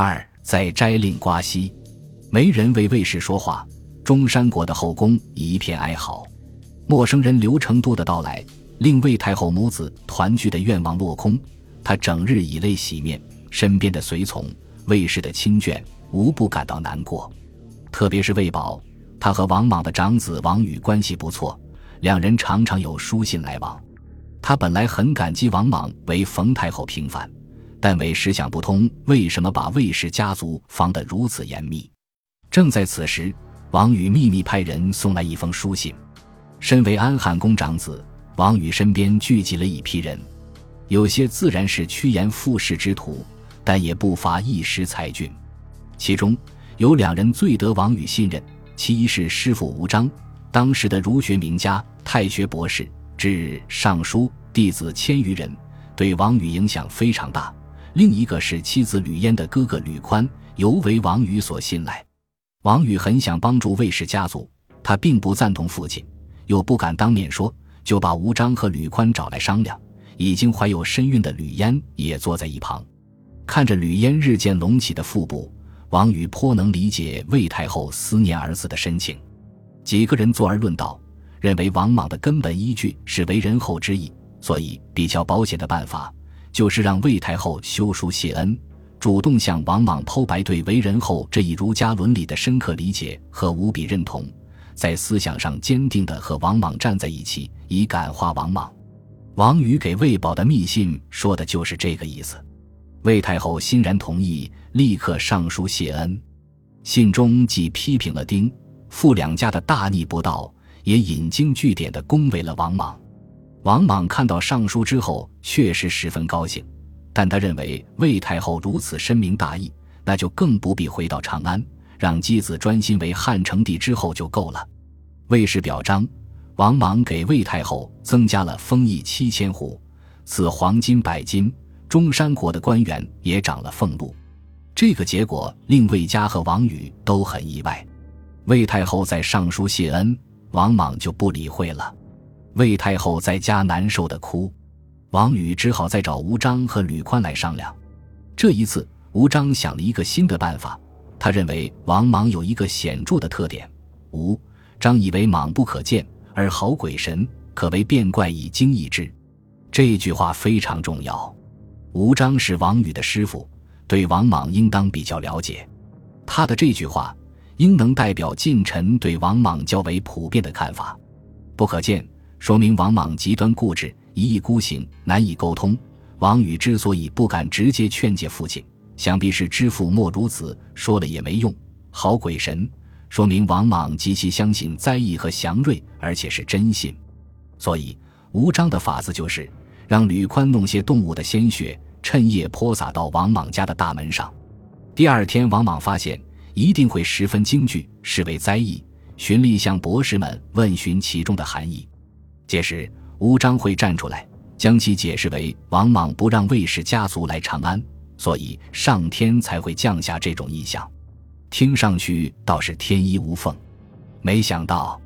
二，在斋令瓜西，没人为卫士说话，中山国的后宫一片哀嚎。陌生人刘成都的到来，令魏太后母子团聚的愿望落空。她整日以泪洗面，身边的随从、卫士的亲眷无不感到难过。特别是魏宝，他和王莽的长子王宇关系不错，两人常常有书信来往。他本来很感激王莽为冯太后平反，但为实想不通为什么把魏氏家族防得如此严密。正在此时，王宇秘密派人送来一封书信。身为安汉公长子，王宇身边聚集了一批人，有些自然是趋炎附势之徒，但也不乏一时才俊。其中有两人最得王宇信任，其一是师傅吴章，当时的儒学名家、太学博士，至尚书弟子千余人，对王宇影响非常大；另一个是妻子吕嫣的哥哥吕宽，尤为王宇所信赖。王宇很想帮助魏氏家族，他并不赞同父亲。又不敢当面说，就把吴章和吕宽找来商量。已经怀有身孕的吕嫣也坐在一旁，看着吕嫣日渐隆起的腹部，王宇颇能理解魏太后思念儿子的深情。几个人坐而论道，认为王莽的根本依据是为人后之意，所以比较保险的办法就是让魏太后修书谢恩，主动向王莽剖白对为人后这一儒家伦理的深刻理解和无比认同。在思想上坚定地和王莽站在一起，以感化王莽。王宇给魏宝的密信说的就是这个意思。魏太后欣然同意，立刻上书谢恩。信中既批评了丁、傅两家的大逆不道，也引经据典地恭维了王莽。王莽看到上书之后，确实十分高兴，但他认为魏太后如此深明大义，那就更不必回到长安。让姬子专心为汉成帝之后就够了。魏氏表彰，王莽给魏太后增加了封邑七千户，赐黄金百斤，中山国的官员也涨了俸禄。这个结果令魏家和王宇都很意外。魏太后在上书谢恩，王莽就不理会了。魏太后在家难受的哭，王宇只好再找吴章和吕宽来商量。这一次，吴章想了一个新的办法。他认为王莽有一个显著的特点，吴张以为莽不可见，而好鬼神，可为变怪以惊异之。这句话非常重要。吴章是王宇的师傅，对王莽应当比较了解。他的这句话应能代表近臣对王莽较为普遍的看法。不可见，说明王莽极端固执，一意孤行，难以沟通。王宇之所以不敢直接劝诫父亲。想必是知父莫如子，说了也没用。好鬼神，说明王莽极其相信灾异和祥瑞，而且是真信。所以吴章的法子就是让吕宽弄些动物的鲜血，趁夜泼洒到王莽家的大门上。第二天，王莽发现一定会十分惊惧，视为灾异，循例向博士们问询其中的含义。届时，吴章会站出来，将其解释为王莽不让魏氏家族来长安。所以上天才会降下这种异象，听上去倒是天衣无缝。没想到，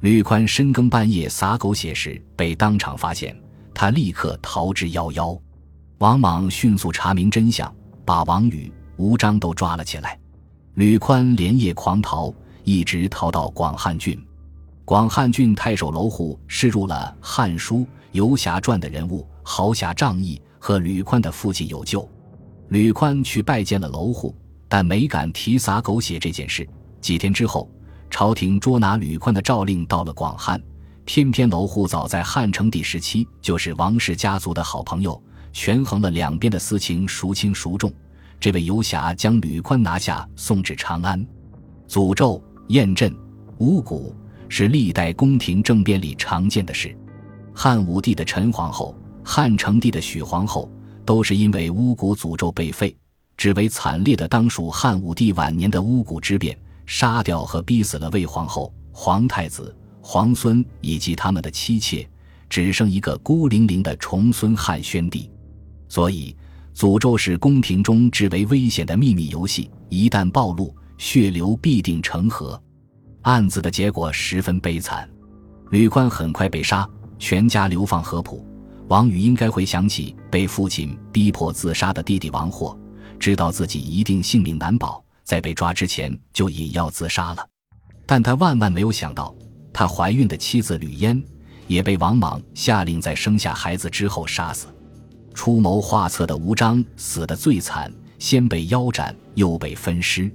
吕宽深更半夜撒狗血时被当场发现，他立刻逃之夭夭。王莽迅速查明真相，把王宇、吴章都抓了起来。吕宽连夜狂逃，一直逃到广汉郡。广汉郡太守娄祜视入了《汉书·游侠传》的人物，豪侠仗义，和吕宽的父亲有救。吕宽去拜见了娄虎，但没敢提撒狗血这件事。几天之后，朝廷捉拿吕宽的诏令到了广汉，偏偏娄虎早在汉成帝时期就是王氏家族的好朋友，权衡了两边的私情孰轻孰重，这位游侠将吕宽拿下，送至长安。诅咒、验阵、巫蛊是历代宫廷政变里常见的事。汉武帝的陈皇后，汉成帝的许皇后。都是因为巫蛊诅咒被废，只为惨烈的当属汉武帝晚年的巫蛊之变，杀掉和逼死了魏皇后、皇太子、皇孙以及他们的妻妾，只剩一个孤零零的重孙汉宣帝。所以，诅咒是宫廷中至为危险的秘密游戏，一旦暴露，血流必定成河。案子的结果十分悲惨，吕宽很快被杀，全家流放合浦。王宇应该会想起被父亲逼迫自杀的弟弟王霍，知道自己一定性命难保，在被抓之前就饮药自杀了。但他万万没有想到，他怀孕的妻子吕嫣也被王莽下令在生下孩子之后杀死。出谋划策的吴章死得最惨，先被腰斩，又被分尸。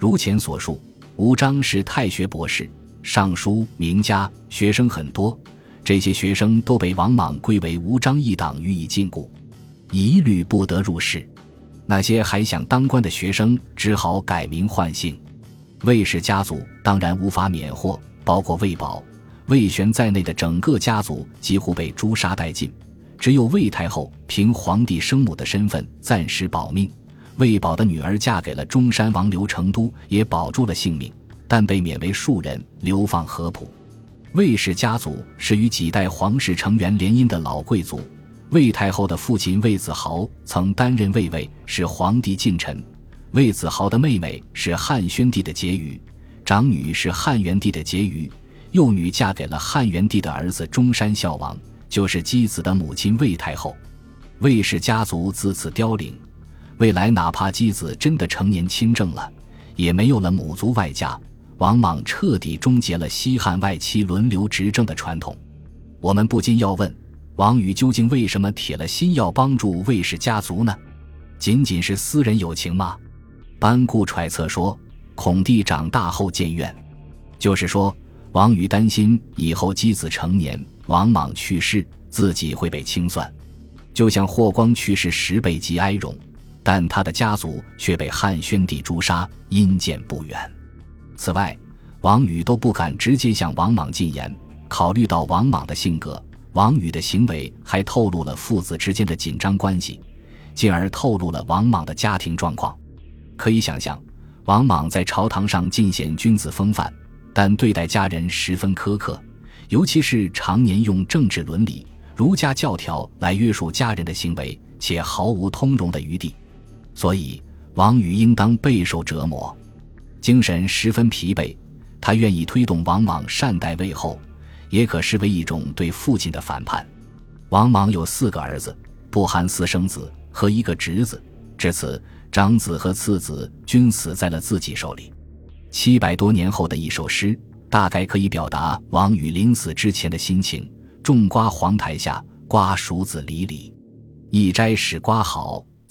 如前所述，吴章是太学博士，尚书名家，学生很多。这些学生都被王莽归为吴章一党，予以禁锢，一律不得入仕。那些还想当官的学生只好改名换姓。魏氏家族当然无法免祸，包括魏宝、魏玄在内的整个家族几乎被诛杀殆尽。只有魏太后凭皇帝生母的身份暂时保命。魏宝的女儿嫁给了中山王刘成都，也保住了性命，但被免为庶人，流放合浦。魏氏家族是与几代皇室成员联姻的老贵族。魏太后的父亲魏子豪曾担任魏尉，是皇帝近臣。魏子豪的妹妹是汉宣帝的婕妤，长女是汉元帝的婕妤，幼女嫁给了汉元帝的儿子中山孝王，就是姬子的母亲魏太后。魏氏家族自此凋零，未来哪怕姬子真的成年亲政了，也没有了母族外嫁。王莽彻底终结了西汉外戚轮流执政的传统。我们不禁要问：王宇究竟为什么铁了心要帮助魏氏家族呢？仅仅是私人友情吗？班固揣测说：“孔弟长大后渐怨，就是说，王宇担心以后姬子成年，王莽去世，自己会被清算，就像霍光去世时被极哀荣，但他的家族却被汉宣帝诛杀，阴间不远。”此外，王宇都不敢直接向王莽进言。考虑到王莽的性格，王宇的行为还透露了父子之间的紧张关系，进而透露了王莽的家庭状况。可以想象，王莽在朝堂上尽显君子风范，但对待家人十分苛刻，尤其是常年用政治伦理、儒家教条来约束家人的行为，且毫无通融的余地。所以，王宇应当备受折磨。精神十分疲惫，他愿意推动王莽善待魏后，也可视为一种对父亲的反叛。王莽有四个儿子，不含私生子和一个侄子，至此长子和次子均死在了自己手里。七百多年后的一首诗，大概可以表达王宇临死之前的心情：种瓜黄台下，瓜熟子离离，一摘使瓜好，